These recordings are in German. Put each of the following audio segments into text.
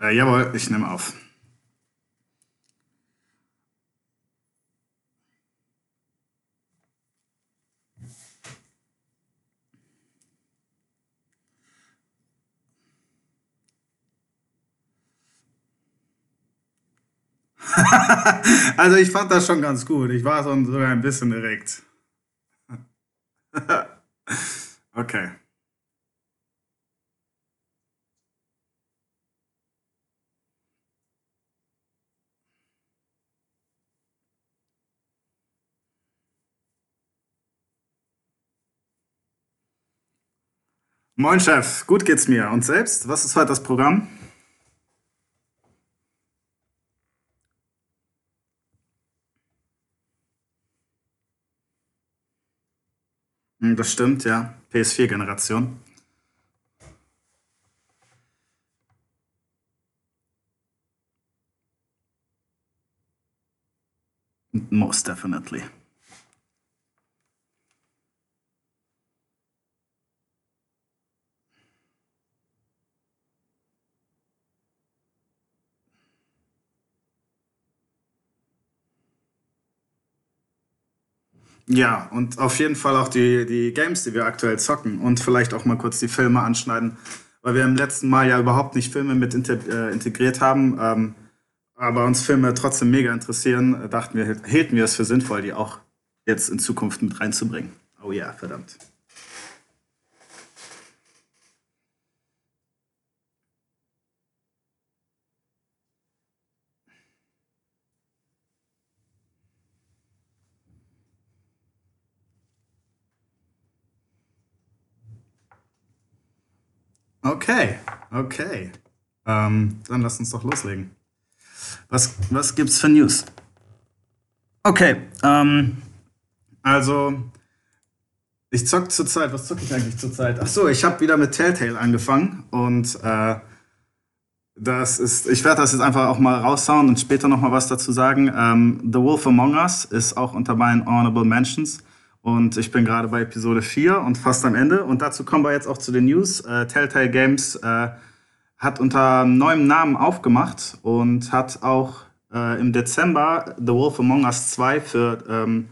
Äh, jawohl, ich nehme auf. also ich fand das schon ganz gut. Ich war so ein bisschen erregt. okay. Moin Chef, gut geht's mir. Und selbst? Was ist heute das Programm? Hm, Das stimmt, ja. PS4-Generation. Most definitely. Ja, und auf jeden Fall auch die, die Games, die wir aktuell zocken und vielleicht auch mal kurz die Filme anschneiden, weil wir im letzten Mal ja überhaupt nicht Filme mit äh, integriert haben, ähm, aber uns Filme trotzdem mega interessieren, äh, dachten wir, hielten wir es für sinnvoll, die auch jetzt in Zukunft mit reinzubringen. Oh ja, verdammt. Okay, okay. Ähm, dann lass uns doch loslegen. Was, was gibt's für News? Okay, ähm, also ich zock zurzeit, was zocke ich eigentlich zurzeit? Ach so, ich habe wieder mit Telltale angefangen und äh, das ist, ich werde das jetzt einfach auch mal raushauen und später noch mal was dazu sagen. Ähm, The Wolf Among Us ist auch unter meinen Honorable Mentions und ich bin gerade bei Episode 4 und fast am Ende und dazu kommen wir jetzt auch zu den News. Äh, Telltale Games äh, hat unter neuem Namen aufgemacht und hat auch äh, im Dezember The Wolf Among Us 2 für ähm,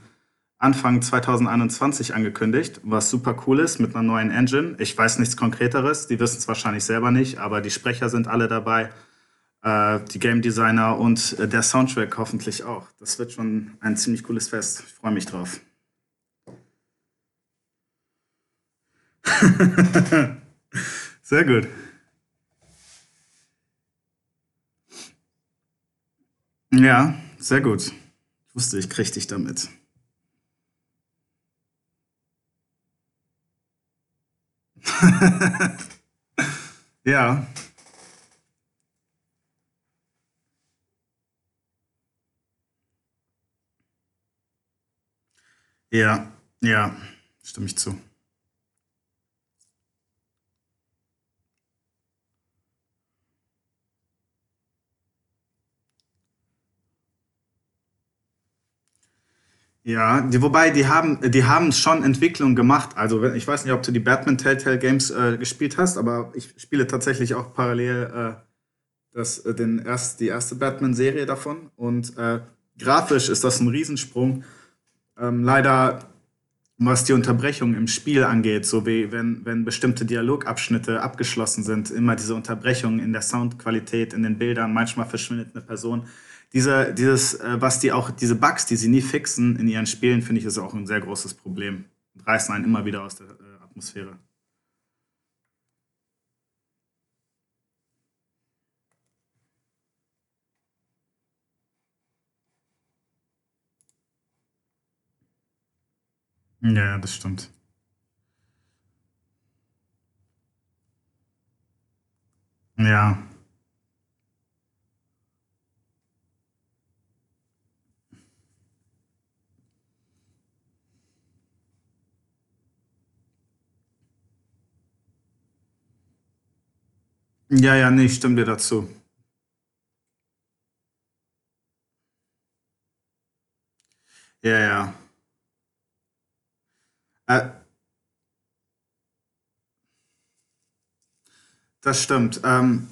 Anfang 2021 angekündigt, was super cool ist mit einer neuen Engine. Ich weiß nichts Konkreteres, die wissen es wahrscheinlich selber nicht, aber die Sprecher sind alle dabei, äh, die Game Designer und äh, der Soundtrack hoffentlich auch. Das wird schon ein ziemlich cooles Fest. Ich freue mich drauf. Sehr gut. Ja, sehr gut. Ich wusste, ich krieg dich damit. Ja, ja, ja, stimme ich zu. Ja, die, wobei die haben, die haben schon Entwicklung gemacht. Also ich weiß nicht, ob du die Batman Telltale Games äh, gespielt hast, aber ich spiele tatsächlich auch parallel äh, das, äh, den erst, die erste Batman-Serie davon. Und äh, grafisch ist das ein Riesensprung. Ähm, leider, was die Unterbrechung im Spiel angeht, so wie wenn, wenn bestimmte Dialogabschnitte abgeschlossen sind, immer diese Unterbrechungen in der Soundqualität, in den Bildern, manchmal verschwindet eine Person. Diese, dieses, äh, was die auch, diese Bugs, die sie nie fixen in ihren Spielen, finde ich, ist auch ein sehr großes Problem. Und reißen einen immer wieder aus der äh, Atmosphäre. Ja, das stimmt. Ja. Ja, ja, nee, ich stimme dir dazu. Ja, ja. Äh, das stimmt. Ähm,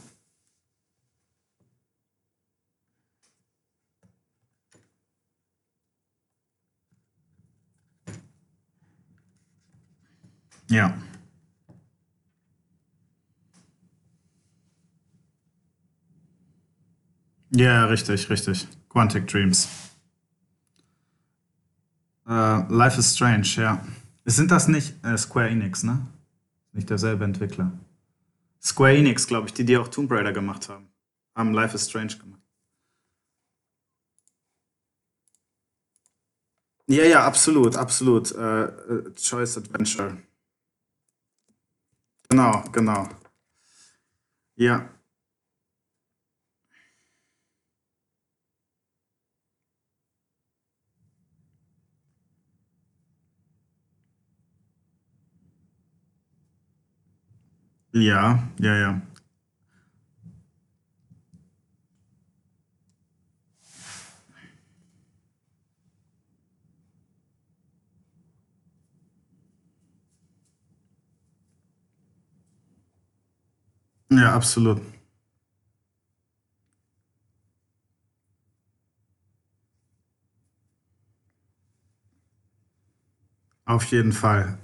ja. Ja, richtig, richtig. Quantic Dreams. Äh, Life is Strange, ja. Sind das nicht äh, Square Enix, ne? Nicht derselbe Entwickler. Square Enix, glaube ich, die, die auch Tomb Raider gemacht haben. Haben Life is Strange gemacht. Ja, ja, absolut, absolut. Äh, äh, Choice Adventure. Genau, genau. Ja. Ja, ja, ja. Ja, absolut. Auf jeden Fall.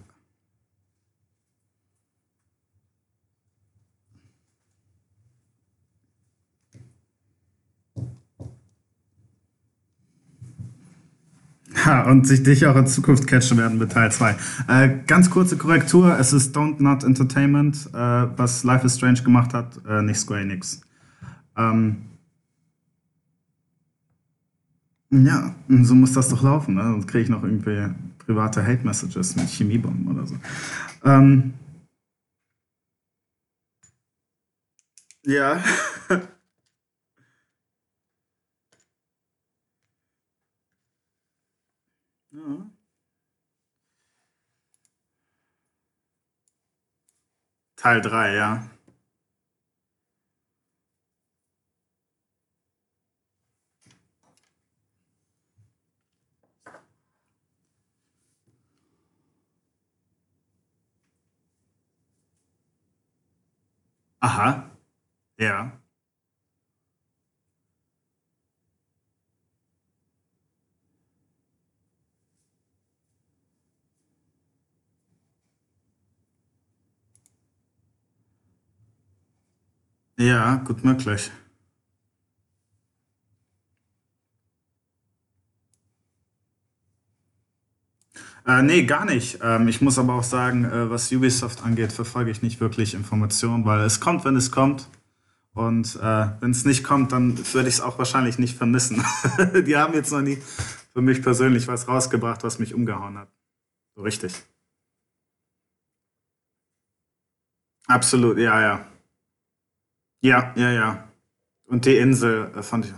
Ja, und sich dich auch in Zukunft catchen werden mit Teil 2. Äh, ganz kurze Korrektur: Es ist Don't Not Entertainment, äh, was Life is Strange gemacht hat, äh, nicht Square Enix. Ähm, ja, so muss das doch laufen. Ne? Sonst kriege ich noch irgendwie private Hate-Messages mit Chemiebomben oder so. Ähm, ja. ja. Teil 3, ja. Aha, ja. Ja, gut möglich. Äh, nee, gar nicht. Ähm, ich muss aber auch sagen, äh, was Ubisoft angeht, verfolge ich nicht wirklich Informationen, weil es kommt, wenn es kommt. Und äh, wenn es nicht kommt, dann würde ich es auch wahrscheinlich nicht vermissen. Die haben jetzt noch nie für mich persönlich was rausgebracht, was mich umgehauen hat. So richtig. Absolut, ja, ja. Ja, ja, ja. Und die Insel äh, fand ich.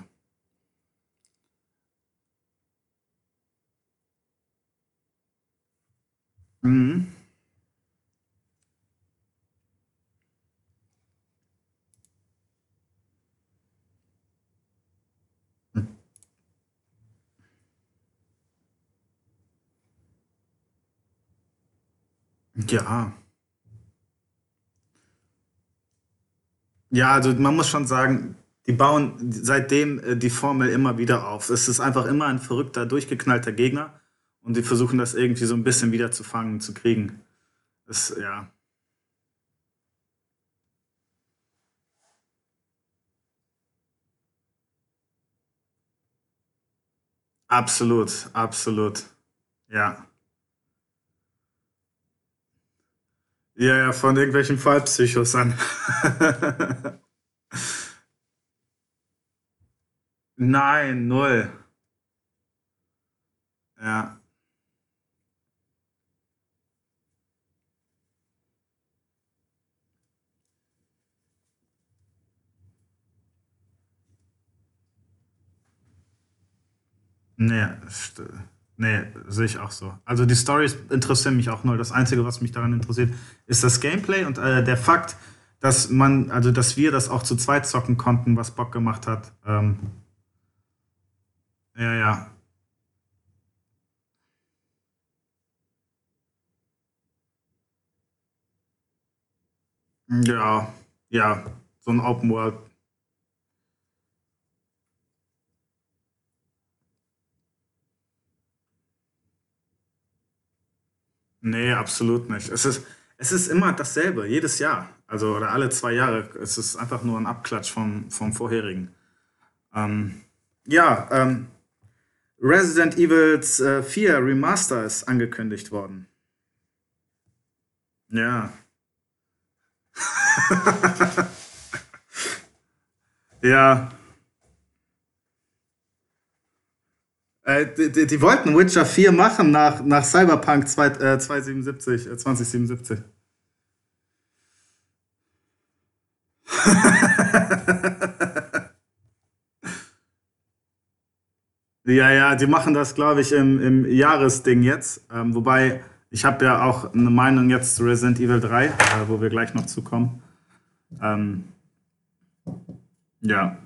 Mhm. Ja. Ja, also man muss schon sagen, die bauen seitdem äh, die Formel immer wieder auf. Es ist einfach immer ein verrückter, durchgeknallter Gegner und die versuchen das irgendwie so ein bisschen wieder zu fangen, zu kriegen. Das, ja, absolut, absolut. Ja. Ja, ja, von irgendwelchen Fallpsychos an. Nein, null. Ja. Nee, st ne, sehe ich auch so. Also die Storys interessieren mich auch null. Das Einzige, was mich daran interessiert, ist das Gameplay und äh, der Fakt, dass man, also dass wir das auch zu zweit zocken konnten, was Bock gemacht hat. Ähm, ja, ja. Ja, ja, so ein Open World. Nee, absolut nicht. Es ist, es ist immer dasselbe, jedes Jahr. Also, oder alle zwei Jahre. Es ist einfach nur ein Abklatsch vom, vom vorherigen. Ähm, ja, ähm, Resident Evil äh, 4 Remaster ist angekündigt worden. Ja. ja. Äh, die, die, wollten Witcher 4 machen nach, nach Cyberpunk 2, äh, 277, äh, 2077. ja, ja, die machen das, glaube ich, im, im Jahresding jetzt. Ähm, wobei, ich habe ja auch eine Meinung jetzt zu Resident Evil 3, äh, wo wir gleich noch zukommen. Ähm, ja.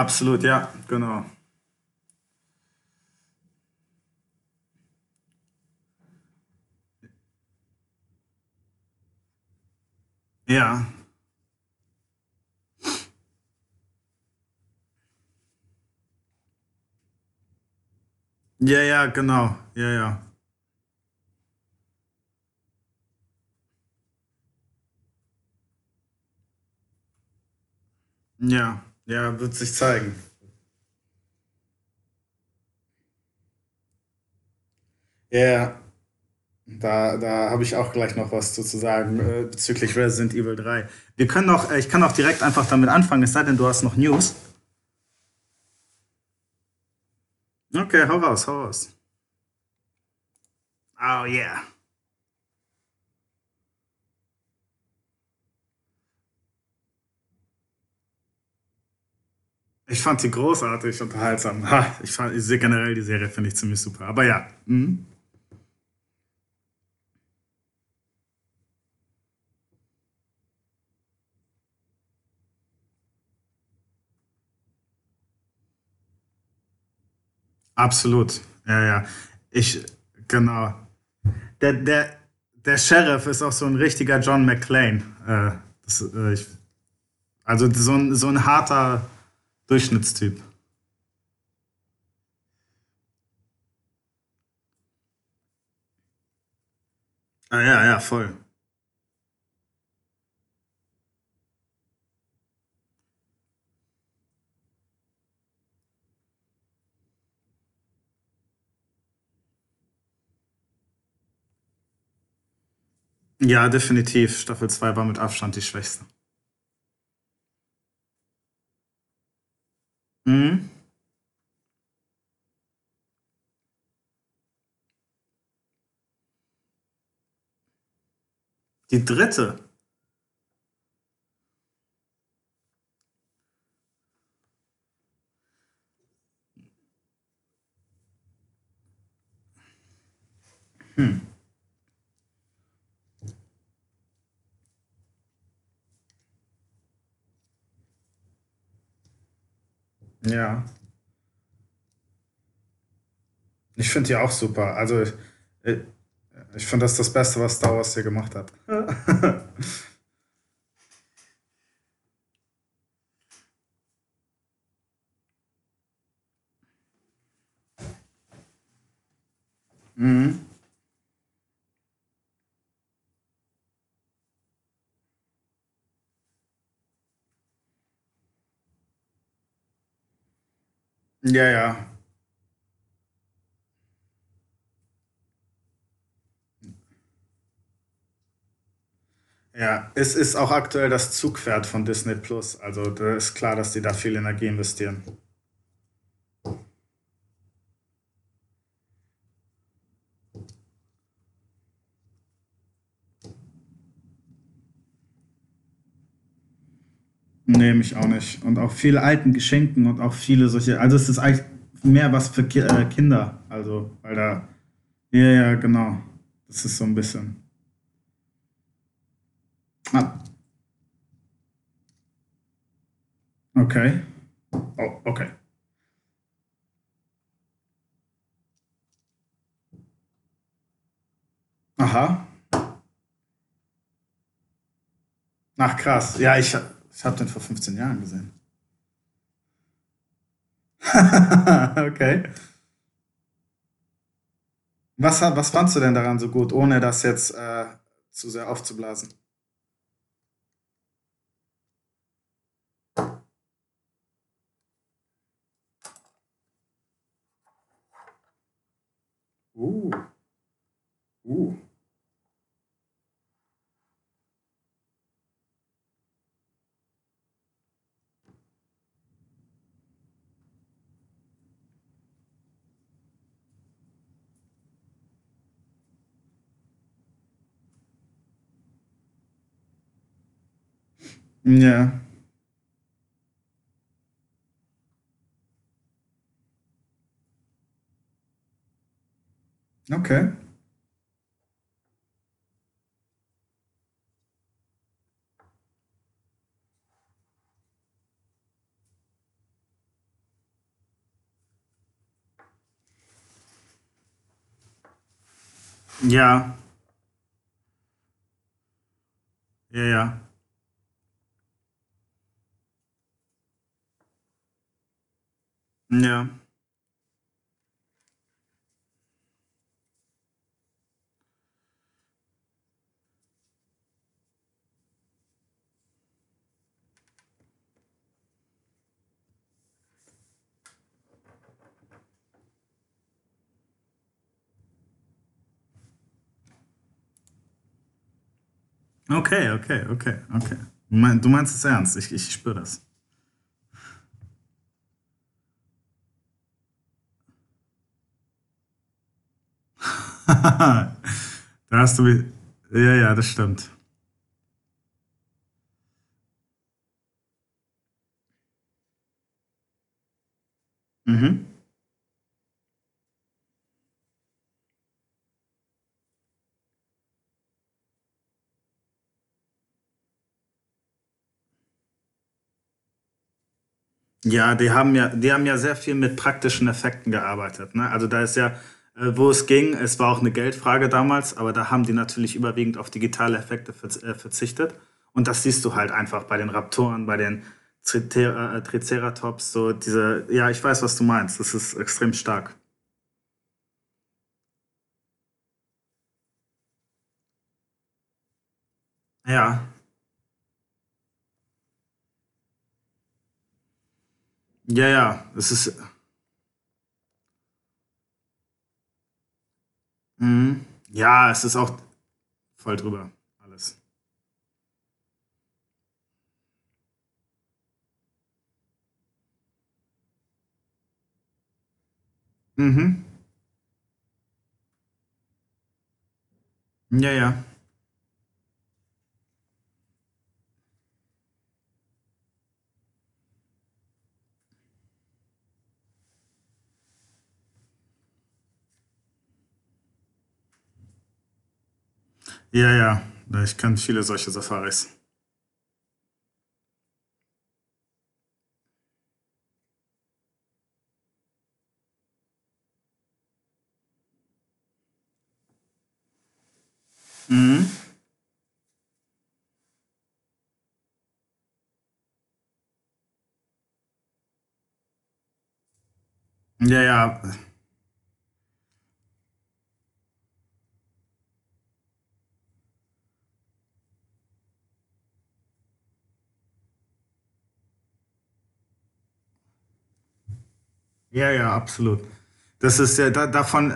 Absolut, ja, genau. Ja. Ja, ja, genau. Ja, ja. Ja, ja, wird sich zeigen. Ja. Da, da habe ich auch gleich noch was zu sagen äh, bezüglich Resident Evil 3. Wir können auch, äh, ich kann auch direkt einfach damit anfangen, es sei denn, du hast noch News. Okay, hau raus, hau raus. Oh yeah. Ich fand sie großartig unterhaltsam. Ha, ich, fand, ich sehe generell die Serie, finde ich ziemlich super. Aber ja. Mhm. Absolut. Ja, ja. Ich, genau. Der, der, der Sheriff ist auch so ein richtiger John McClane. Äh, das, äh, ich, also so ein, so ein harter Durchschnittstyp. Ah, ja, ja, voll. Ja, definitiv. Staffel 2 war mit Abstand die schwächste. Mhm. Die dritte. Hm. Ja. Ich finde die auch super. Also ich, ich, ich finde das das Beste, was Star Wars hier gemacht hat. mhm. Ja, ja. Ja, es ist auch aktuell das Zugpferd von Disney Plus. Also da ist klar, dass die da viel Energie investieren. Nee, mich auch nicht. Und auch viele alten Geschenken und auch viele solche. Also es ist eigentlich mehr was für Ki äh, Kinder. Also, weil da. Ja, ja, genau. Das ist so ein bisschen. Ah, okay. Oh, okay. Aha. Ach krass. Ja, ich, ich habe den vor 15 Jahren gesehen. okay. Was, was fandst du denn daran so gut, ohne das jetzt äh, zu sehr aufzublasen? Uh, uh. Ja, okay. Ja, ja, ja. Ja. Okay, okay, okay, okay. Du mein- du meinst es ernst, ich, ich spüre das. da hast du. Ja, ja, das stimmt. Mhm. Ja, die haben ja, die haben ja sehr viel mit praktischen Effekten gearbeitet. Ne? Also da ist ja, wo es ging, es war auch eine Geldfrage damals, aber da haben die natürlich überwiegend auf digitale Effekte äh, verzichtet. Und das siehst du halt einfach bei den Raptoren, bei den äh, Triceratops, so diese, ja, ich weiß, was du meinst. Das ist extrem stark. Ja, ja, ja, es ist, mhm. Ja, es ist auch voll drüber, alles. Mhm. Ja, ja. Ja, ja. Ich kenne viele solche Safaris. Mhm. Ja, ja. Ja, ja, absolut. Das ist ja, da, davon,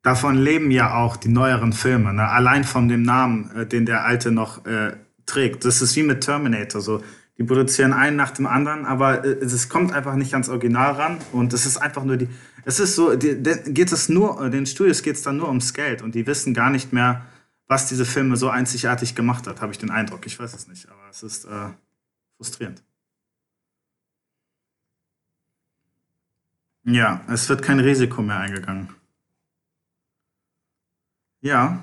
davon leben ja auch die neueren Filme, ne? Allein von dem Namen, äh, den der alte noch äh, trägt. Das ist wie mit Terminator so. Die produzieren einen nach dem anderen, aber äh, es kommt einfach nicht ans Original ran und es ist einfach nur die. Es ist so, die, geht es nur, äh, den Studios geht es dann nur ums Geld und die wissen gar nicht mehr, was diese Filme so einzigartig gemacht hat, habe ich den Eindruck. Ich weiß es nicht, aber es ist äh, frustrierend. Ja, es wird kein Risiko mehr eingegangen. Ja,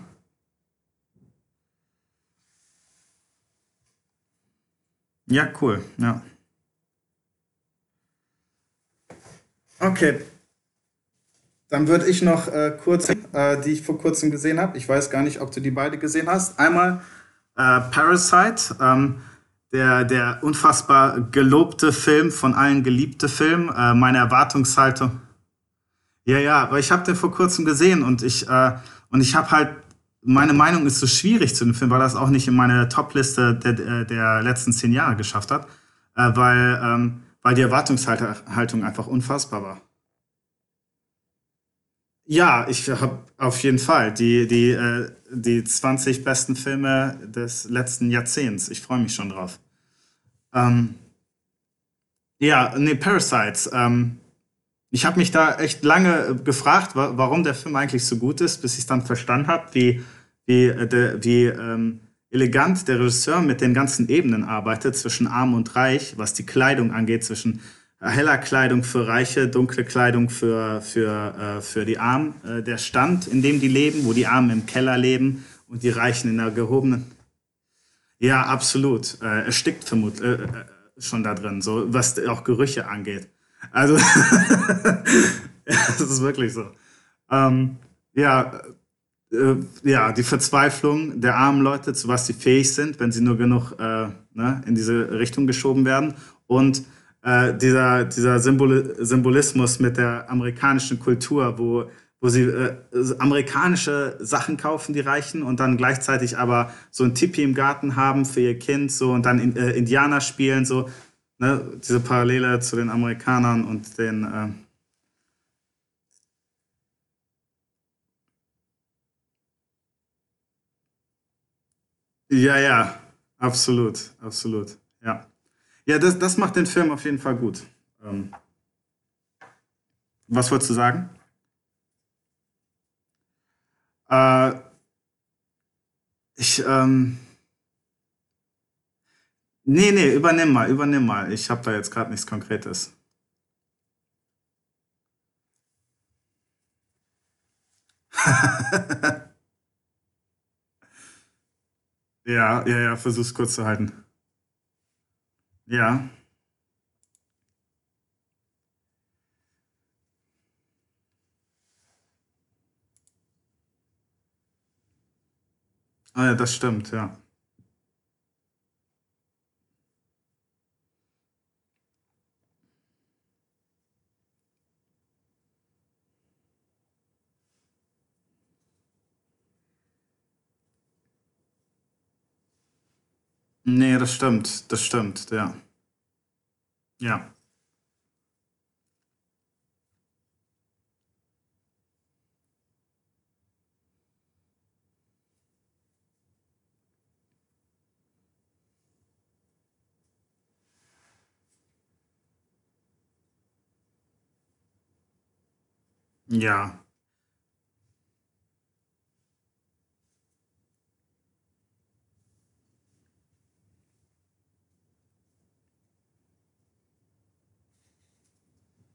ja, cool. Ja. Okay, Dann würde ich noch äh, kurz, äh, die ich vor kurzem gesehen habe. Ich weiß gar nicht, ob du die beide gesehen hast. Einmal Äh, Parasite, ähm, der, der unfassbar gelobte Film, von allen geliebte Film. Äh, meine Erwartungshaltung. Ja, ja, aber ich habe den vor kurzem gesehen und ich, äh, und ich habe halt, meine Meinung ist so schwierig zu dem Film, weil das auch nicht in meine Top-Liste der, der letzten zehn Jahre geschafft hat, äh, weil, ähm, weil die Erwartungshaltung einfach unfassbar war. Ja, ich habe auf jeden Fall die, die, äh, die 20 besten Filme des letzten Jahrzehnts. Ich freue mich schon drauf. Ähm, ja, nee, Parasites. Ähm, ich habe mich da echt lange gefragt, warum der Film eigentlich so gut ist, bis ich es dann verstanden habe, wie, wie, äh, wie ähm, elegant der Regisseur mit den ganzen Ebenen arbeitet, zwischen arm und reich, was die Kleidung angeht, zwischen heller Kleidung für Reiche, dunkle Kleidung für, für, äh, für die Armen. Äh, der Stand, in dem die leben, wo die Armen im Keller leben und die Reichen in der gehobenen. Ja, absolut. Äh, es stickt vermutlich äh, äh, schon da drin, so was auch Gerüche angeht. Also, das ist wirklich so. Ähm, ja, äh, ja, die Verzweiflung der armen Leute, zu was sie fähig sind, wenn sie nur genug ne, in diese Richtung geschoben werden. Und äh, dieser, dieser Symbol Symbolismus mit der amerikanischen Kultur, wo, wo sie äh, amerikanische Sachen kaufen, die Reichen, und dann gleichzeitig aber so ein Tipi im Garten haben für ihr Kind, so und dann in, äh, Indianer spielen, so ne, diese Parallele zu den Amerikanern und den äh, Ja, ja, absolut, absolut, ja. Das, das macht den Film auf jeden Fall gut. Ähm, was wolltest du sagen? Äh, ich, ähm, nee, nee, übernimm mal, übernimm mal. Ich habe da jetzt gerade nichts Konkretes. Ja, ja, ja, versuch's kurz zu halten. Ja. Ah ja, das stimmt, ja. Nee, das stimmt, das stimmt, ja. Ja. Ja.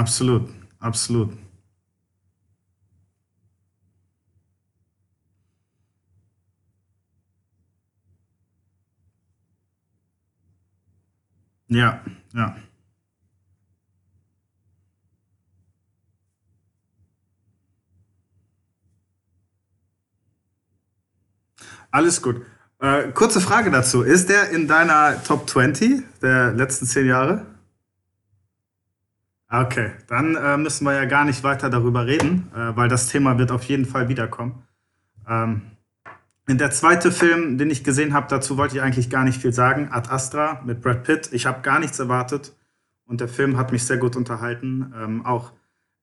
Absolut, absolut. Ja, ja. Alles gut. Äh, kurze Frage dazu. Ist der in deiner Top 20 der letzten zehn Jahre? Okay, dann äh, müssen wir ja gar nicht weiter darüber reden, äh, weil das Thema wird auf jeden Fall wiederkommen. Ähm, der zweite Film, den ich gesehen habe, dazu wollte ich eigentlich gar nicht viel sagen. Ad Astra mit Brad Pitt. Ich habe gar nichts erwartet und der Film hat mich sehr gut unterhalten. Ähm, auch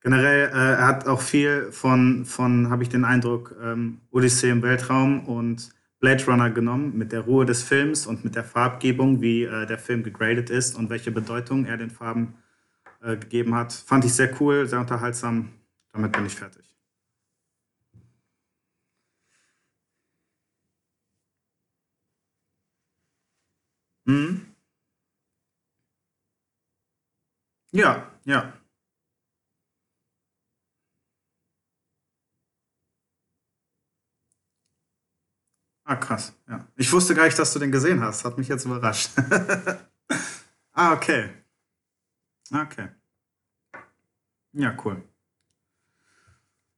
generell, äh, er hat auch viel von, von habe ich den Eindruck, ähm, Odyssee im Weltraum und Blade Runner genommen, mit der Ruhe des Films und mit der Farbgebung, wie äh, der Film gegradet ist und welche Bedeutung er den Farben äh, gegeben hat. Fand ich sehr cool, sehr unterhaltsam. Damit bin ich fertig. Mhm. Ja, ja. Ah, krass. Ja. Ich wusste gar nicht, dass du den gesehen hast. Hat mich jetzt überrascht. ah, okay. Okay. Ja, cool.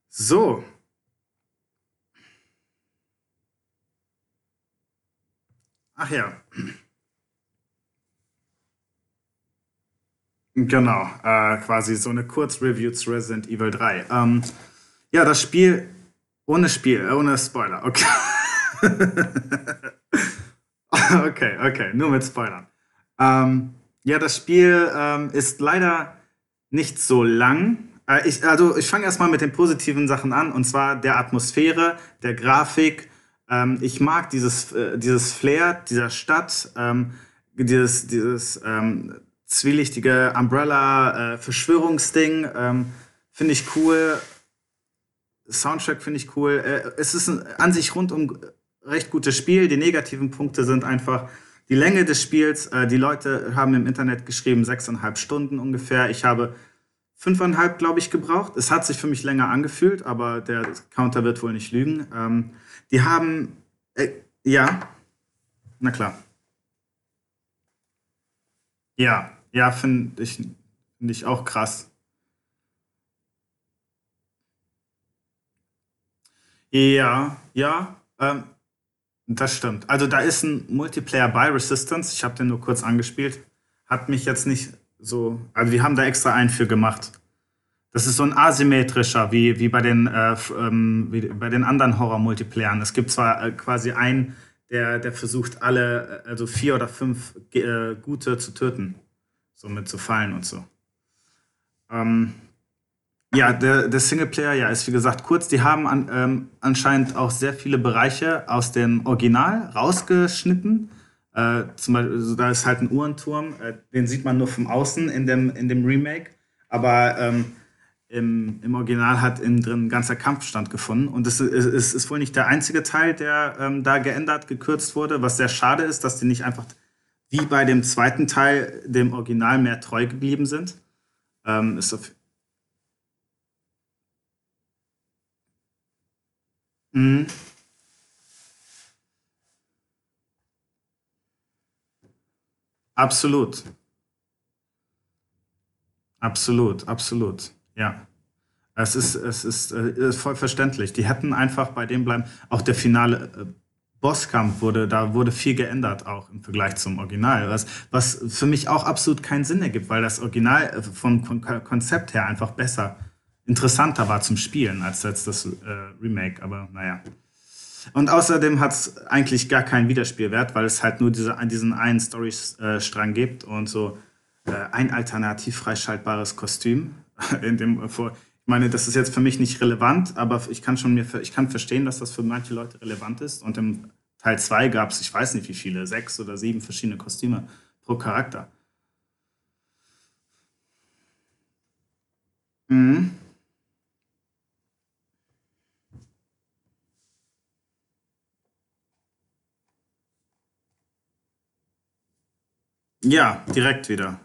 So. Ach ja. Genau, äh, quasi so eine Kurzreview zu Resident Evil 3. Ähm, ja, das Spiel ohne Spiel, äh, ohne Spoiler, okay. okay, okay, nur mit Spoilern. Ähm, ja, das Spiel ähm, ist leider nicht so lang. Äh, ich, also ich fange erstmal mit den positiven Sachen an, und zwar der Atmosphäre, der Grafik. Ähm, ich mag dieses, äh, dieses Flair dieser Stadt, ähm, dieses, dieses ähm, zwielichtige Umbrella-Verschwörungsding. Ähm, finde ich cool. Soundtrack finde ich cool. Äh, es ist ein, an sich rundum recht gutes Spiel. Die negativen Punkte sind einfach die Länge des Spiels. Äh, die Leute haben im Internet geschrieben, sechseinhalb Stunden ungefähr. Ich habe fünfeinhalb, glaube ich, gebraucht. Es hat sich für mich länger angefühlt, aber der Counter wird wohl nicht lügen. Ähm, die haben, äh, ja, na klar. Ja, ja, finde ich, find ich auch krass. Ja, ja, ähm, das stimmt. Also da ist ein Multiplayer by Resistance. Ich habe den nur kurz angespielt. Hat mich jetzt nicht so. Also wir haben da extra einen für gemacht. Das ist so ein asymmetrischer, wie, wie, bei, den, äh, ähm, wie bei den anderen Horror-Multiplayern. Es gibt zwar äh, quasi einen, der, der versucht, alle, äh, also vier oder fünf äh, Gute zu töten so mit zu fallen und so. Ähm, ja, der, der Singleplayer, ja, ist wie gesagt kurz. Die haben an, ähm, anscheinend auch sehr viele Bereiche aus dem Original rausgeschnitten. Äh, zum Beispiel, also da ist halt ein Uhrenturm, äh, den sieht man nur vom Außen in dem, in dem Remake. Aber ähm, im, im Original hat innen drin ein ganzer Kampf stattgefunden. Und es ist, ist, ist, wohl nicht der einzige Teil, der ähm, da geändert, gekürzt wurde, was sehr schade ist, dass die nicht einfach wie bei dem zweiten Teil dem Original mehr treu geblieben sind. Ähm, ist auf mhm. Absolut. Absolut, absolut. Ja. Es ist, es ist, äh, voll verständlich. Die hätten einfach bei dem bleiben. Auch der finale äh, Bosskampf wurde, da wurde viel geändert auch im Vergleich zum Original, was, was für mich auch absolut keinen Sinn ergibt, weil das Original äh, vom Konzept her einfach besser, interessanter war zum Spielen als jetzt das äh, Remake, aber naja. Und außerdem hat es eigentlich gar keinen Wiederspielwert, weil es halt nur diese, diesen einen Storystrang gibt und so äh, ein alternativ freischaltbares Kostüm. In dem, ich meine, das ist jetzt für mich nicht relevant, aber ich kann schon mir ich kann verstehen, dass das für manche Leute relevant ist. Und im Teil 2 gab es, ich weiß nicht wie viele, sechs oder sieben verschiedene Kostüme pro Charakter. Mhm. Ja, direkt wieder.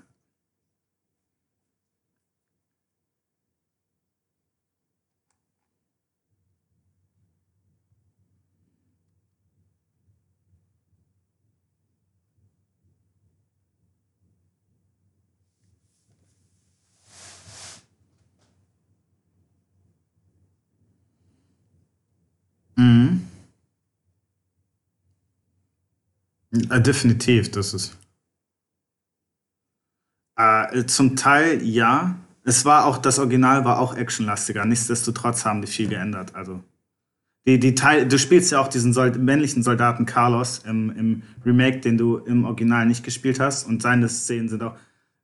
Mhm. Äh, definitiv, das ist. Äh, zum Teil ja. Es war auch, das Original war auch actionlastiger. Nichtsdestotrotz haben die viel geändert. Also, die, die Teil, du spielst ja auch diesen Sold männlichen Soldaten Carlos im, im Remake, den du im Original nicht gespielt hast. Und seine Szenen sind auch,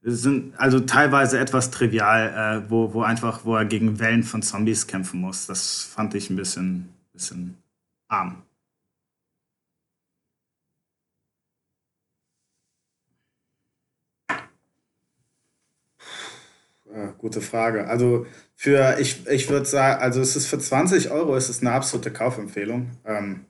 sind also teilweise etwas trivial, äh, wo, wo einfach, wo er gegen Wellen von Zombies kämpfen muss. Das fand ich ein bisschen, bisschen arm. Gute Frage. Also für, ich, ich würde sagen, also es ist für 20 Euro ist es eine absolute Kaufempfehlung. Ähm,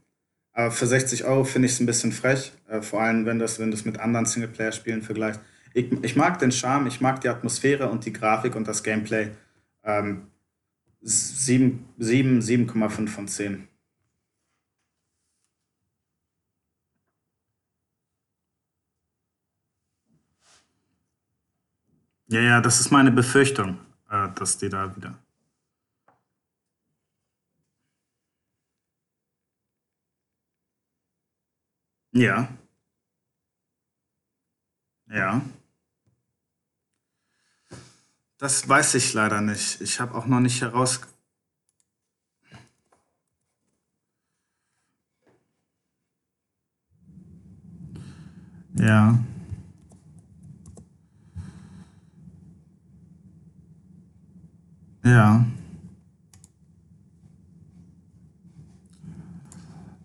aber für 60 Euro finde ich es ein bisschen frech, äh, vor allem wenn wenn du es mit anderen Singleplayer-Spielen vergleichst. Ich, ich mag den Charme, ich mag die Atmosphäre und die Grafik und das Gameplay. Ähm, 7, 7, 7,5 von 10. Ja, ja, das ist meine Befürchtung, äh, dass die da wieder. Ja, ja. Das weiß ich leider nicht. Ich habe auch noch nicht heraus. Ja. Ja.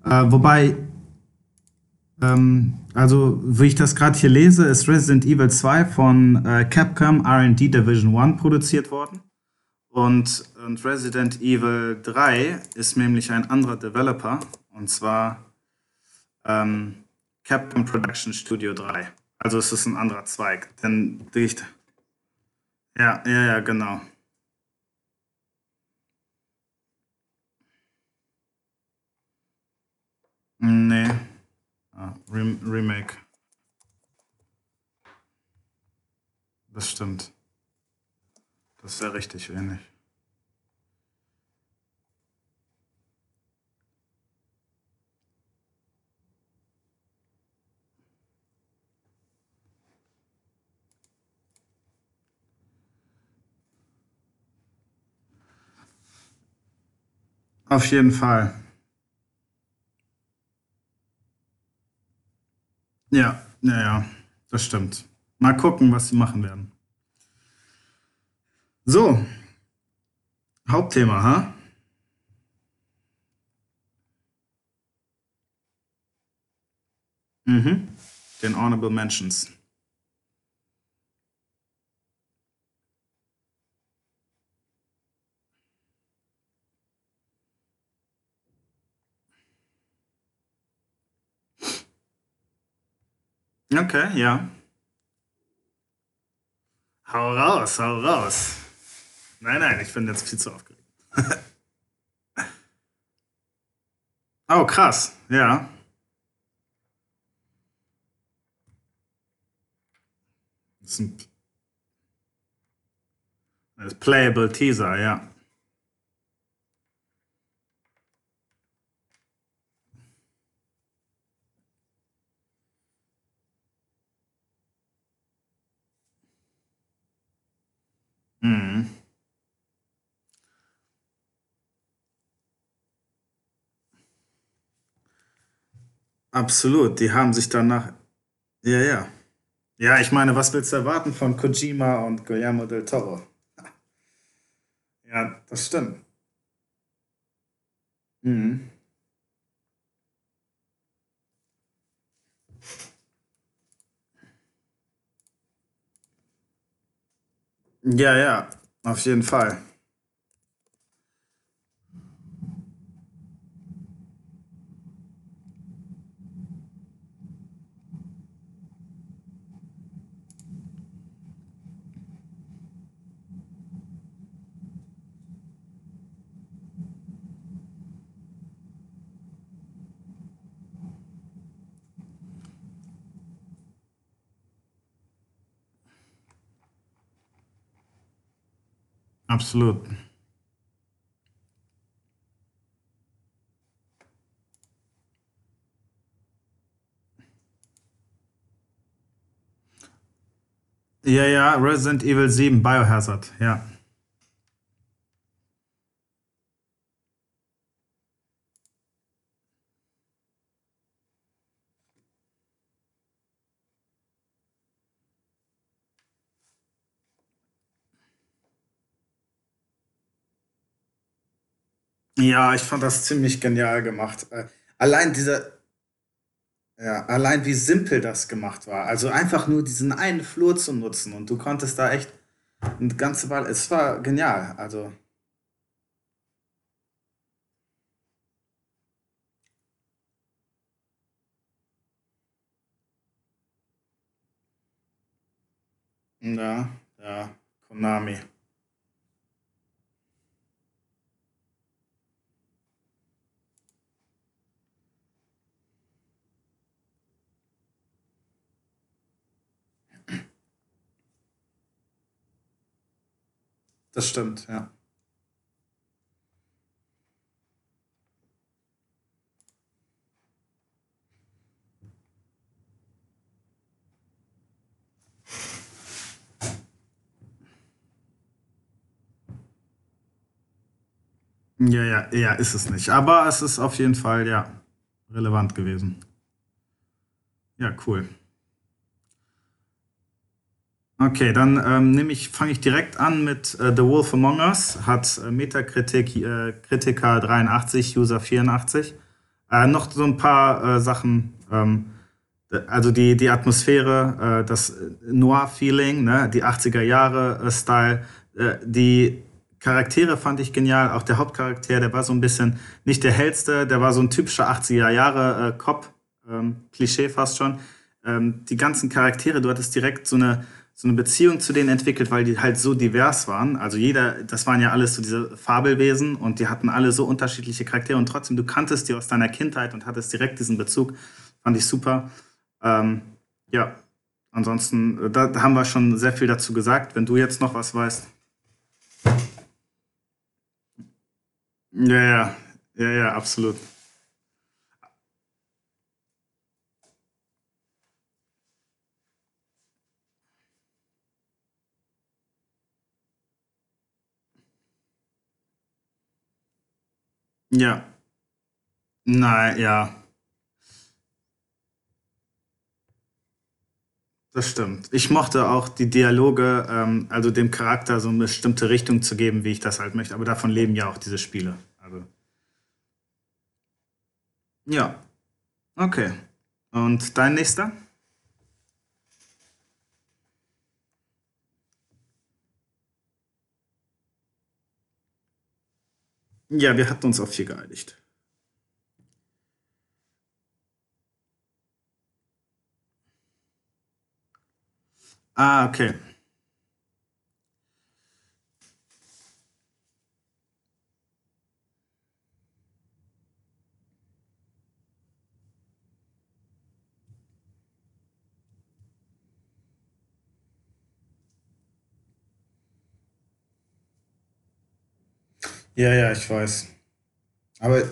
Äh, wobei, ähm, also wie ich das gerade hier lese, ist Resident Evil 2 von äh, Capcom R&D Division 1 produziert worden. Und, und Resident Evil 3 ist nämlich ein anderer Developer, und zwar ähm, Capcom Production Studio 3. Also es ist ein anderer Zweig. Denn ja, ja, ja, genau. Nee. Ah, Rem Remake. Das stimmt. Das wäre richtig wenig. Auf jeden Fall. Ja, ja, ja, das stimmt. Mal gucken, was sie machen werden. So, Hauptthema, ha? Mhm. Den Honorable Mentions. Okay, ja. Hau raus, hau raus. Nein, nein, ich bin jetzt viel zu aufgeregt. oh, krass, ja. Das ist ein das Playable Teaser, ja. Mhm. Absolut, die haben sich danach. Ja, ja. Ja, ich meine, was willst du erwarten von Kojima und Guillermo del Toro? Ja, das stimmt. Mhm. Ja, ja, auf jeden Fall. Absolut. Ja, ja, Resident Evil 7, Biohazard, ja. Ja, ich fand das ziemlich genial gemacht. Äh, allein dieser, ja, allein wie simpel das gemacht war. Also einfach nur diesen einen Flur zu nutzen und du konntest da echt Eine ganze Weile. Es war genial. Also. Ja, ja, Konami. Das stimmt, ja. Ja, ja, ja, ist es nicht. Aber es ist auf jeden Fall, ja, relevant gewesen. Ja, cool. Okay, dann ähm, ich, fange ich direkt an mit äh, The Wolf Among Us. Hat äh, Metacritic äh, Kritiker 83, User 84. Äh, noch so ein paar äh, Sachen. Ähm, also die, die Atmosphäre, äh, das Noir-Feeling, ne? die 80er Jahre-Style, äh, die Charaktere fand ich genial. Auch der Hauptcharakter, der war so ein bisschen nicht der hellste, der war so ein typischer 80er Jahre äh, Cop, ähm, Klischee fast schon. Ähm, die ganzen Charaktere, du hattest direkt so eine so eine Beziehung zu denen entwickelt, weil die halt so divers waren. Also jeder, das waren ja alles so diese Fabelwesen und die hatten alle so unterschiedliche Charaktere und trotzdem, du kanntest die aus deiner Kindheit und hattest direkt diesen Bezug. Fand ich super. Ähm, ja, ansonsten, äh, da, da haben wir schon sehr viel dazu gesagt. Wenn du jetzt noch was weißt. Ja, ja, ja, ja, absolut. Ja, nein, ja, das stimmt. Ich mochte auch die Dialoge, ähm, also dem Charakter so eine bestimmte Richtung zu geben, wie ich das halt möchte. Aber davon leben ja auch diese Spiele. Also, ja, okay. Und dein nächster? Ja, wir hatten uns auf vier geeinigt. Ah, okay. Ja, ja, ich weiß. Aber,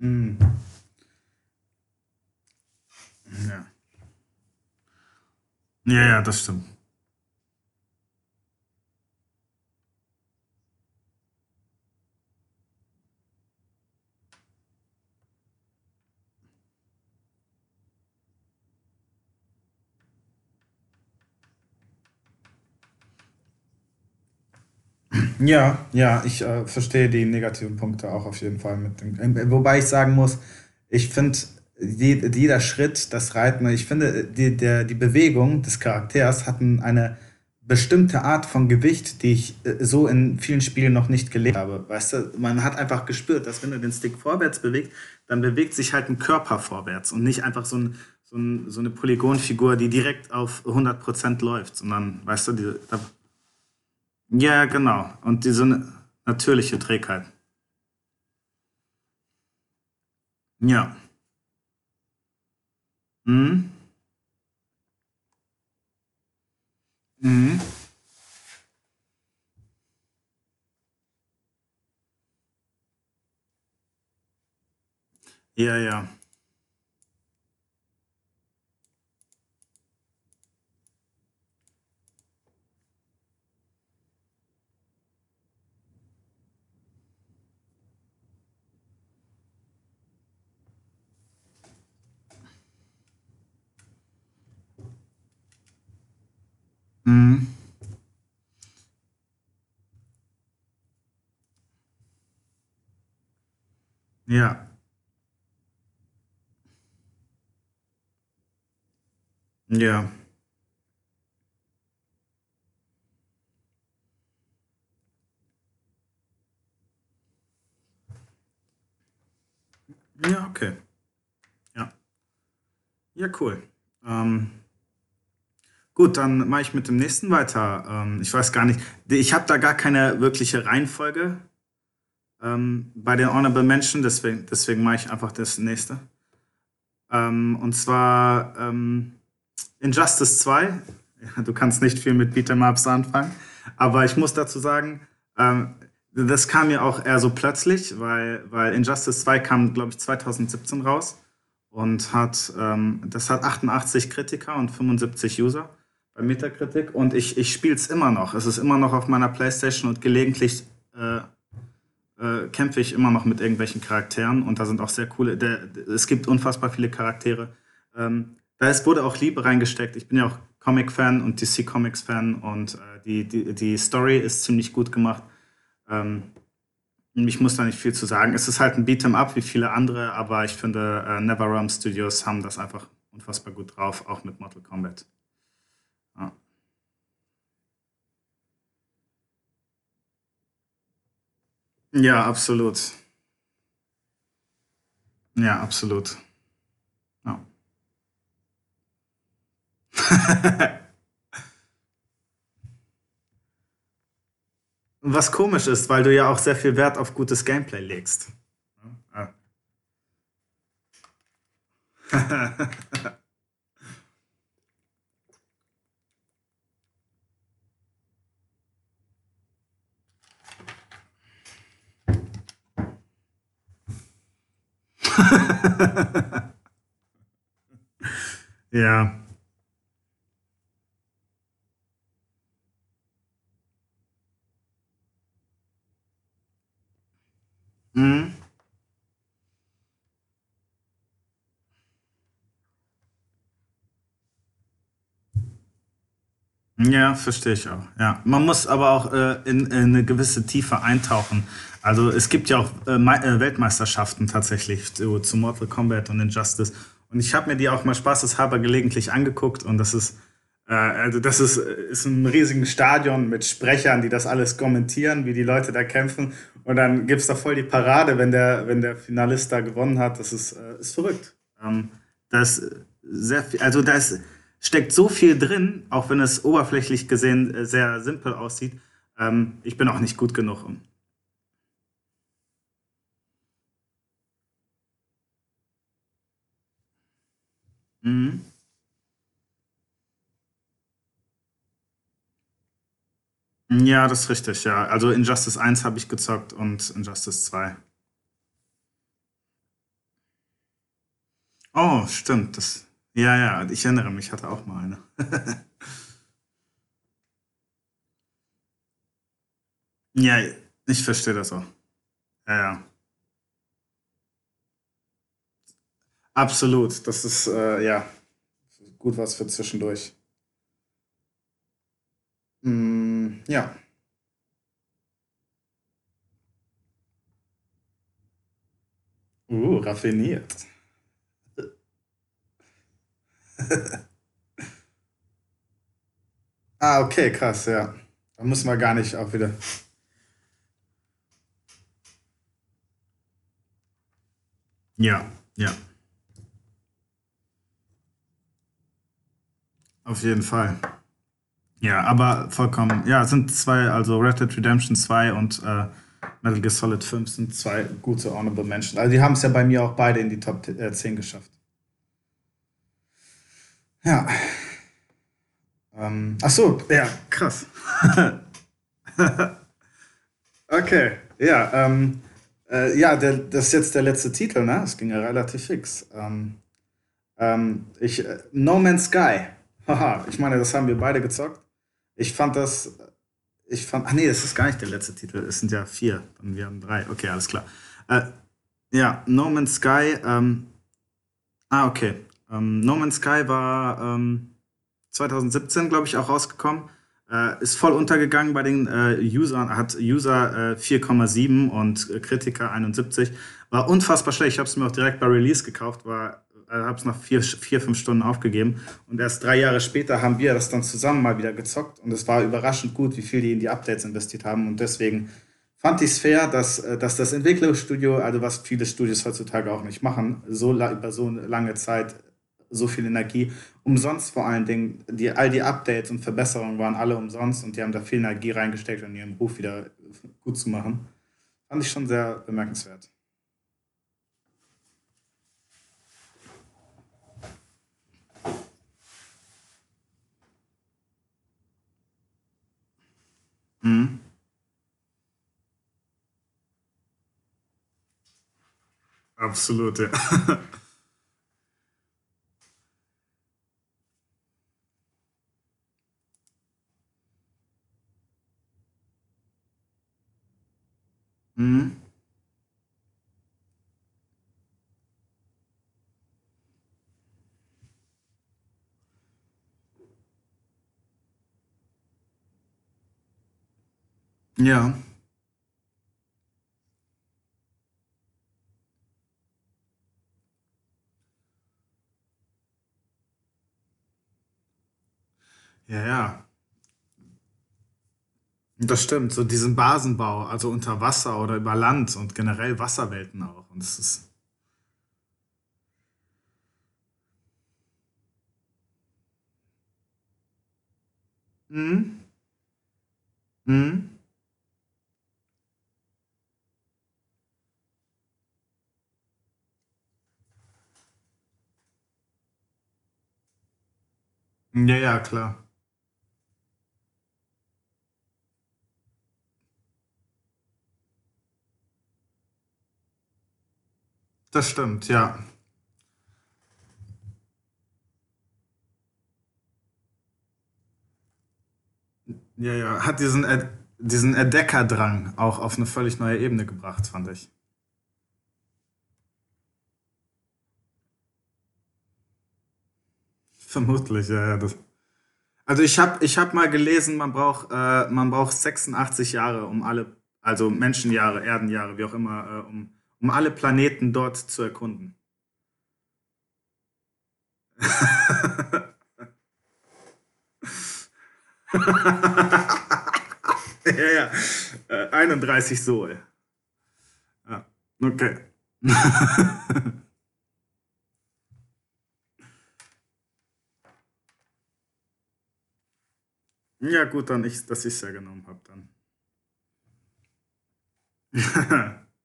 mm, ja. Ja, ja, das stimmt. Ja, ja, ich äh, verstehe die negativen Punkte auch auf jeden Fall mit äh, wobei ich sagen muss, ich finde je- jeder Schritt, das Reiten, ich finde die, der, die Bewegung des Charakters hatten eine bestimmte Art von Gewicht, die ich äh, so in vielen Spielen noch nicht gelebt habe. Weißt du, man hat einfach gespürt, dass wenn du den Stick vorwärts bewegst, dann bewegt sich halt ein Körper vorwärts und nicht einfach so, ein, so, ein, so eine Polygonfigur, die direkt auf 100% läuft, sondern, weißt du, die, da, ja, genau. Und diese natürliche Trägheit. Ja. Mhm. Mhm. Ja, ja. Mm. Yeah. Yeah. Yeah. okay. Yeah. Yeah. cool. Um. Gut, dann mache ich mit dem nächsten weiter. Ähm, ich weiß gar nicht, ich habe da gar keine wirkliche Reihenfolge ähm, bei den Honorable Menschen, deswegen, deswegen mache ich einfach das nächste. Ähm, und zwar ähm, Injustice 2. Ja, du kannst nicht viel mit Beat'em-Ups anfangen, aber ich muss dazu sagen, ähm, das kam mir auch eher so plötzlich, weil, weil Injustice 2 kam, glaube ich, 2017 raus und hat, ähm, das hat 88 Kritiker und 75 User bei Metacritic und ich, ich spiele es immer noch. Es ist immer noch auf meiner Playstation und gelegentlich äh, äh, kämpfe ich immer noch mit irgendwelchen Charakteren und da sind auch sehr coole, der, es gibt unfassbar viele Charaktere. Ähm, da ist, wurde auch Liebe reingesteckt. Ich bin ja auch Comic-Fan und DC Comics-Fan und äh, die, die, die Story ist ziemlich gut gemacht. Ähm, ich muss da nicht viel zu sagen. Es ist halt ein Beat'em Up wie viele andere, aber ich finde, äh, NetherRealm Studios haben das einfach unfassbar gut drauf, auch mit Mortal Kombat. Ja. Absolut. Ja, absolut. Ja. Was komisch ist, weil du ja auch sehr viel Wert auf gutes Gameplay legst. Ja. Ja. Mhm. Ja, verstehe ich auch. Ja, man muss aber auch äh, in, in eine gewisse Tiefe eintauchen. Also es gibt ja auch äh, äh, Weltmeisterschaften tatsächlich zu, zu Mortal Kombat und Injustice. Und ich habe mir die auch mal spaßeshalber gelegentlich angeguckt und das ist, äh, also das ist, ist ein riesiges Stadion mit Sprechern, die das alles kommentieren, wie die Leute da kämpfen. Und dann gibt's da voll die Parade, wenn der, wenn der Finalist da gewonnen hat. Das ist, äh, ist verrückt. Ähm, da ist sehr viel, also da steckt so viel drin, auch wenn es oberflächlich gesehen sehr simpel aussieht. Ähm, ich bin auch nicht gut genug. um- Ja, das ist richtig, ja. Also Injustice eins habe ich gezockt und Injustice zwei. Oh, stimmt. Das, ja, ja, ich erinnere mich, ich hatte auch mal eine. Ja, ich verstehe das auch. Ja, ja. Absolut. Das ist, äh, ja, gut was für zwischendurch. Mm, ja. Uh, raffiniert. Ah, okay, krass, ja. Da müssen wir gar nicht auch wieder. Ja, ja, auf jeden Fall. Ja, aber vollkommen. Ja, es sind zwei, also Red Dead Redemption 2 und äh, Metal Gear Solid 5 sind zwei gute Honorable Mention. Also die haben es ja bei mir auch beide in die Top äh, 10 geschafft. Ja. Ähm, ach so, ja, krass. Okay, ja, ähm, äh, ja, der, das ist jetzt der letzte Titel, ne? Es ging ja relativ fix. Ähm, ähm, ich, äh, No Man's Sky. Haha, ich meine, das haben wir beide gezockt. Ich fand das, ich fand, ach nee, das ist gar nicht der letzte Titel, es sind ja vier, und wir haben drei. Okay, alles klar. Äh, ja, No Man's Sky, ähm, ah, okay. Ähm, no Man's Sky war ähm, 2017, glaube ich, auch rausgekommen. Äh, ist voll untergegangen bei den äh, Usern, hat User äh, 4,7 und Kritiker 71. War unfassbar schlecht. Ich habe es mir auch direkt bei Release gekauft, war habe es nach vier, vier, fünf Stunden aufgegeben. Und erst drei Jahre später haben wir das dann zusammen mal wieder gezockt. Und es war überraschend gut, wie viel die in die Updates investiert haben. Und deswegen fand ich es fair, dass, äh, dass das Entwicklerstudio, also was viele Studios heutzutage auch nicht machen, so über so lange Zeit so viel Energie, umsonst vor allen Dingen, die, all die Updates und Verbesserungen waren alle umsonst und die haben da viel Energie reingesteckt, um ihren Ruf wieder gut zu machen. Fand ich schon sehr bemerkenswert. Mhm. Absolut, ja. Mhm. Ja. Ja, ja. Das stimmt, so diesen Basenbau, also unter Wasser oder über Land und generell Wasserwelten auch. Und es ist. Mhm. Mhm. Ja, ja, klar. Das stimmt, ja. Ja, ja. Hat diesen, Ed- diesen Entdeckerdrang auch auf eine völlig neue Ebene gebracht, fand ich. Vermutlich, ja, ja. Das. Also ich habe ich hab mal gelesen, man braucht, äh, man braucht 86 Jahre, um alle, also Menschenjahre, Erdenjahre, wie auch immer, äh, um, um alle Planeten dort zu erkunden. ja, ja. Äh, 31 Sol. Ja, okay. ja, gut, dann ich, dass ich es ja genommen habe dann.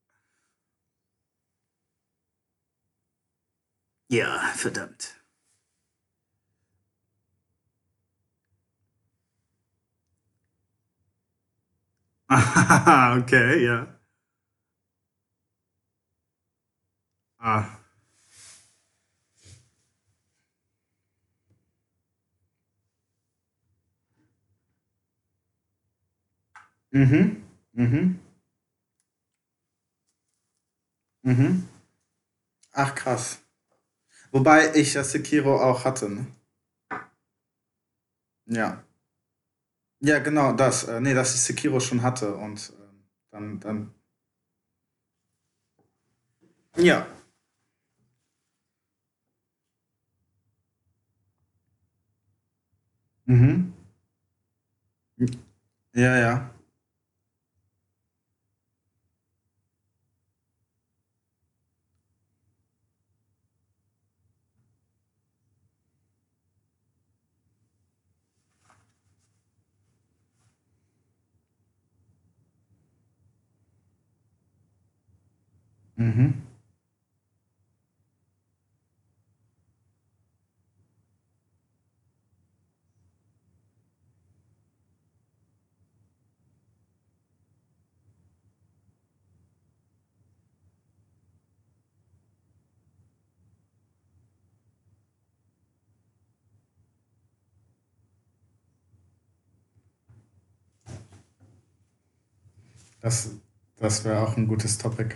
ja, verdammt. okay, ja. Ah. Mhm. Mhm. Mhm. Ach, krass. Wobei ich ja Sekiro auch hatte, ne? Ja. Ja, genau, das. Äh, nee, dass ich Sekiro schon hatte und ähm, dann, dann. Ja. Mhm. Ja, ja. Mhm. Das, das wäre auch ein gutes Topic.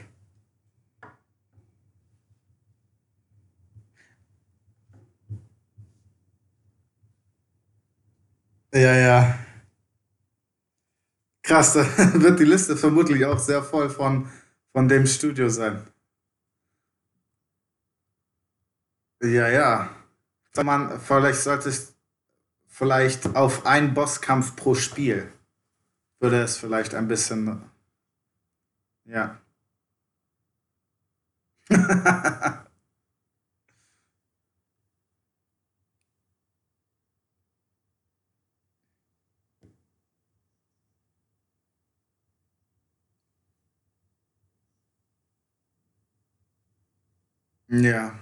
Ja, ja. Krass, da wird die Liste vermutlich auch sehr voll von, von dem Studio sein. Ja, ja. Man, vielleicht sollte ich vielleicht auf einen Bosskampf pro Spiel. Würde es vielleicht ein bisschen. Ja. Ja.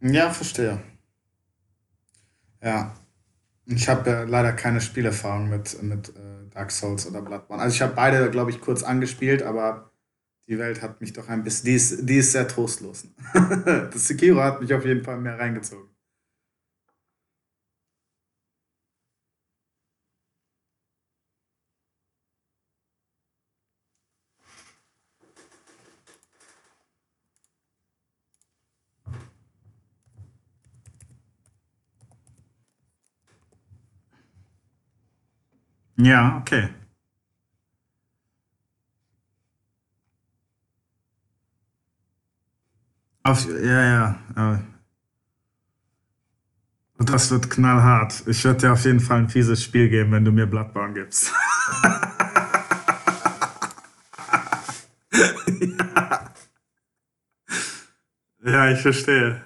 Ja, verstehe. Ja. Ich habe ja leider keine Spielerfahrung mit, mit äh, Dark Souls oder Bloodborne. Also ich habe beide, glaube ich, kurz angespielt, aber die Welt hat mich doch ein bisschen. Die ist, die ist sehr trostlos. Das Sekiro hat mich auf jeden Fall mehr reingezogen. Ja, okay. Auf, ja, ja. Und das wird knallhart. Ich werde dir auf jeden Fall ein fieses Spiel geben, wenn du mir Bloodborne gibst. Ja, ich verstehe.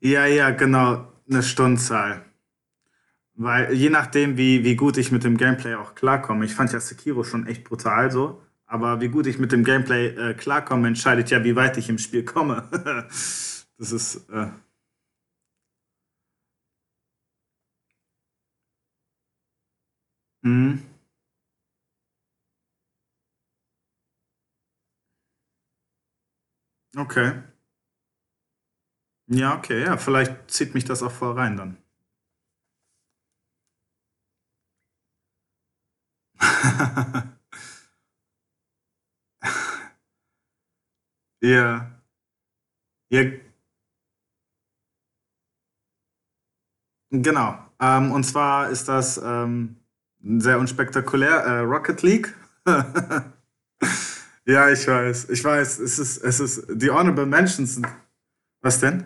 Ja, ja, genau. Eine Stundenzahl. Weil je nachdem, wie, wie gut ich mit dem Gameplay auch klarkomme, ich fand ja Sekiro schon echt brutal so, aber wie gut ich mit dem Gameplay äh, klarkomme, entscheidet ja, wie weit ich im Spiel komme. Das ist, äh, mhm. Okay. Ja, okay, ja, vielleicht zieht mich das auch voll rein dann. Ja, ja, genau. Ähm, und zwar ist das ähm, sehr unspektakulär, äh, Rocket League. Ja, ich weiß, ich weiß, es ist, es ist, die Honorable Mentions sind, was denn?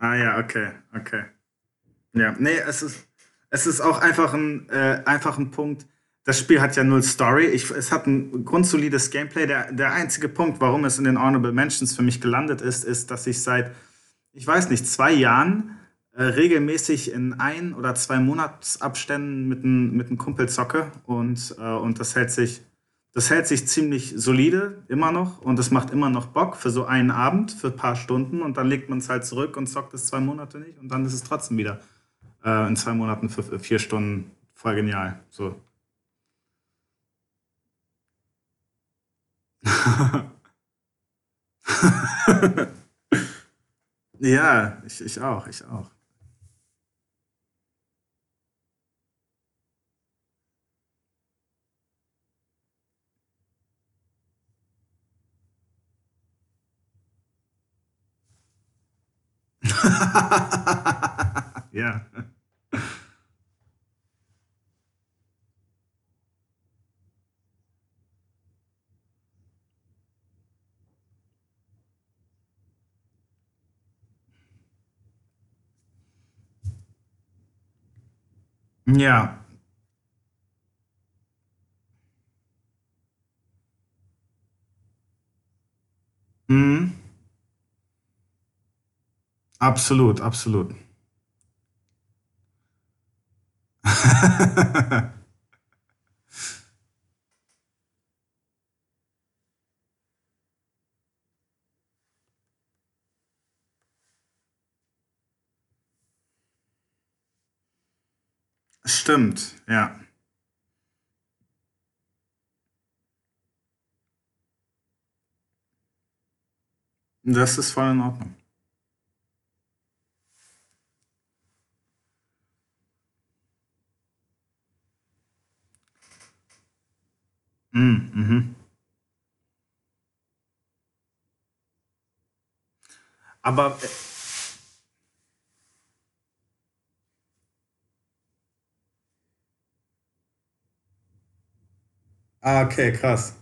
Ah ja, okay, okay. Ja, nee, es ist, es ist auch einfach ein, äh, einfach ein Punkt. Das Spiel hat ja null Story. Ich, es hat ein grundsolides Gameplay. Der, der einzige Punkt, warum es in den Honorable Mentions für mich gelandet ist, ist, dass ich seit, ich weiß nicht, zwei Jahren äh, regelmäßig in ein oder zwei Monatsabständen mit einem mit Kumpel zocke und, äh, und das hält sich, das hält sich ziemlich solide immer noch und es macht immer noch Bock für so einen Abend, für ein paar Stunden und dann legt man es halt zurück und zockt es zwei Monate nicht und dann ist es trotzdem wieder äh, in zwei Monaten für vier Stunden voll genial. So. Ja, ich, ich auch, ich auch. Ja. Ja. Mhm. Absolut, absolut. Stimmt, ja. Das ist voll in Ordnung. Mm, mhm. Aber äh, ah, okay, krass.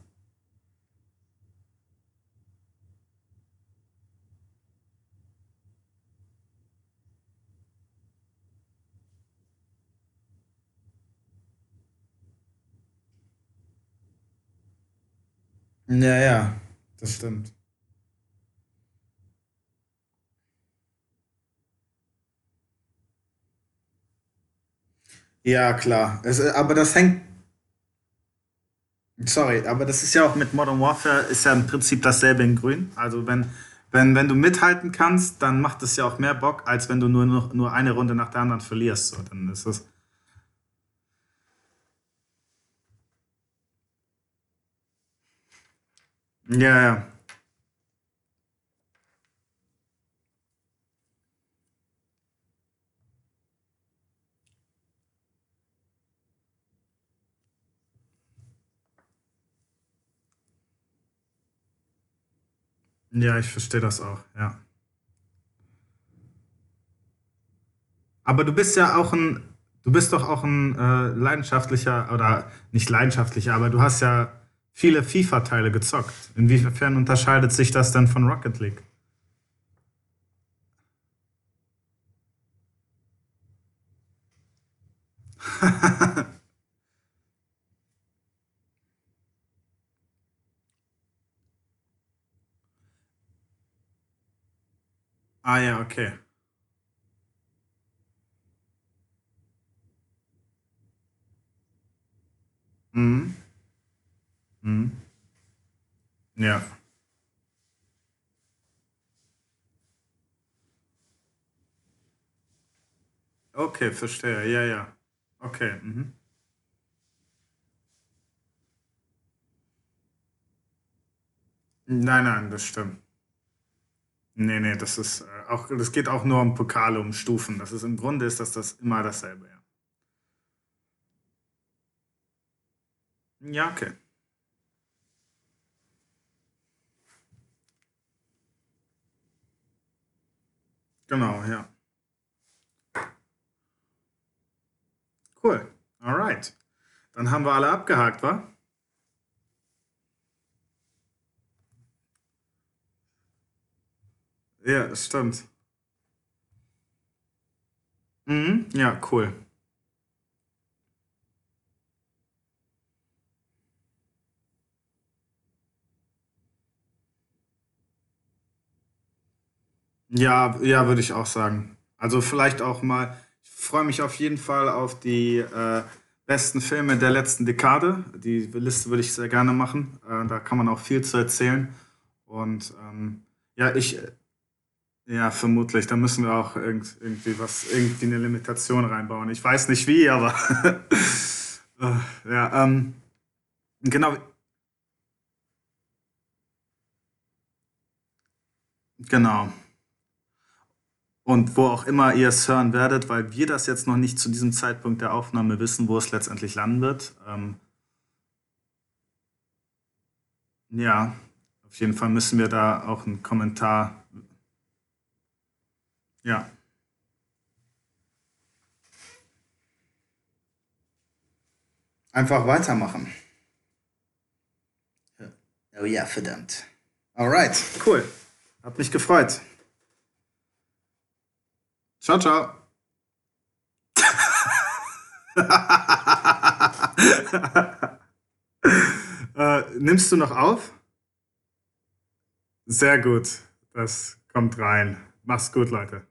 Ja, ja, das stimmt. Ja, klar. Es, äh, aber das hängt, sorry, aber das ist ja auch mit Modern Warfare, ist ja im Prinzip dasselbe in Grün. Also wenn, wenn, wenn du mithalten kannst, dann macht es ja auch mehr Bock, als wenn du nur, nur eine Runde nach der anderen verlierst. So, dann ist das, ja, ja. Ja, ich verstehe das auch, ja. Aber du bist ja auch ein, du bist doch auch ein äh, leidenschaftlicher, oder nicht leidenschaftlicher, aber du hast ja viele FIFA-Teile gezockt. Inwiefern unterscheidet sich das denn von Rocket League? Ah ja, okay. Mhm. Mhm. Ja. Okay, verstehe. Ja, ja. Okay. Mhm. Nein, nein, das stimmt. Nee, nee, das ist äh, auch, das geht auch nur um Pokale, um Stufen. Das ist im Grunde ist das, das immer dasselbe, ja. Ja, okay. Genau, ja. Cool. Alright. Dann haben wir alle abgehakt, wa? Ja, stimmt. Mhm. Ja, cool. Ja, ja, würde ich auch sagen. Also vielleicht auch mal, ich freue mich auf jeden Fall auf die äh, besten Filme der letzten Dekade. Die Liste würde ich sehr gerne machen. Äh, da kann man auch viel zu erzählen. Und ähm, ja, ich, ja, vermutlich, da müssen wir auch irgend, irgendwie was, irgendwie eine Limitation reinbauen. Ich weiß nicht wie, aber äh, ja, ähm, genau, genau. Und wo auch immer ihr es hören werdet, weil wir das jetzt noch nicht zu diesem Zeitpunkt der Aufnahme wissen, wo es letztendlich landen wird. Ähm, ja, auf jeden Fall müssen wir da auch einen Kommentar. Ja, einfach weitermachen. Oh ja, verdammt. Alright, cool. Hat mich gefreut. Ciao, ciao. äh, nimmst du noch auf? Sehr gut. Das kommt rein. Mach's gut, Leute.